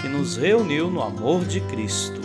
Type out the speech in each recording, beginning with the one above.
que nos reuniu no amor de Cristo.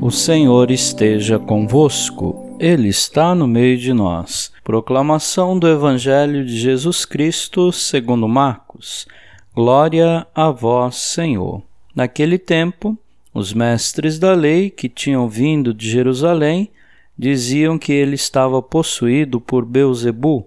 O Senhor esteja convosco, Ele está no meio de nós. Proclamação do Evangelho de Jesus Cristo, segundo Marcos. Glória a vós, Senhor. Naquele tempo, os mestres da lei que tinham vindo de Jerusalém diziam que ele estava possuído por Beuzebu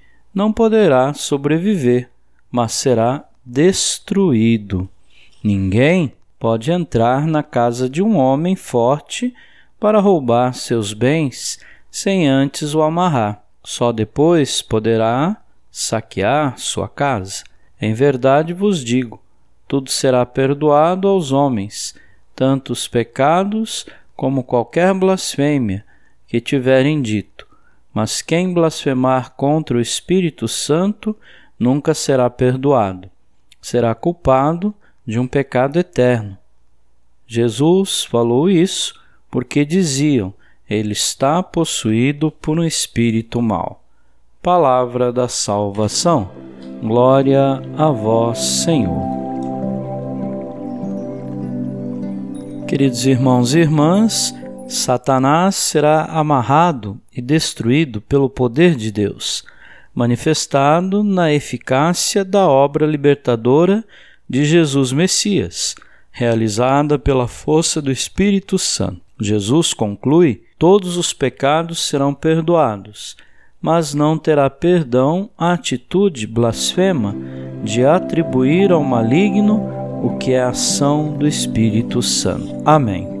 não poderá sobreviver, mas será destruído. Ninguém pode entrar na casa de um homem forte para roubar seus bens sem antes o amarrar. Só depois poderá saquear sua casa. Em verdade vos digo: tudo será perdoado aos homens, tanto os pecados como qualquer blasfêmia que tiverem dito. Mas quem blasfemar contra o Espírito Santo nunca será perdoado. Será culpado de um pecado eterno. Jesus falou isso porque diziam: ele está possuído por um espírito mau. Palavra da salvação. Glória a vós, Senhor. Queridos irmãos e irmãs, Satanás será amarrado e destruído pelo poder de Deus, manifestado na eficácia da obra libertadora de Jesus Messias, realizada pela força do Espírito Santo. Jesus conclui: todos os pecados serão perdoados, mas não terá perdão a atitude blasfema de atribuir ao maligno o que é a ação do Espírito Santo. Amém.